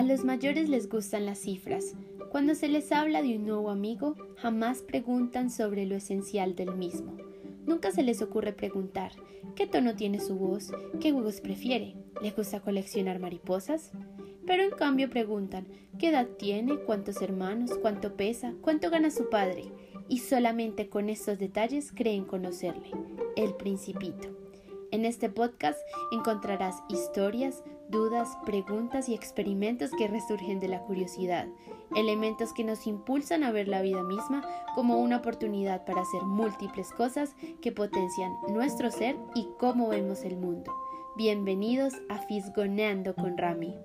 A los mayores les gustan las cifras. Cuando se les habla de un nuevo amigo, jamás preguntan sobre lo esencial del mismo. Nunca se les ocurre preguntar qué tono tiene su voz, qué juegos prefiere, le gusta coleccionar mariposas. Pero en cambio preguntan qué edad tiene, cuántos hermanos, cuánto pesa, cuánto gana su padre, y solamente con estos detalles creen conocerle, el principito. En este podcast encontrarás historias, dudas, preguntas y experimentos que resurgen de la curiosidad, elementos que nos impulsan a ver la vida misma como una oportunidad para hacer múltiples cosas que potencian nuestro ser y cómo vemos el mundo. Bienvenidos a Fisgoneando con Rami.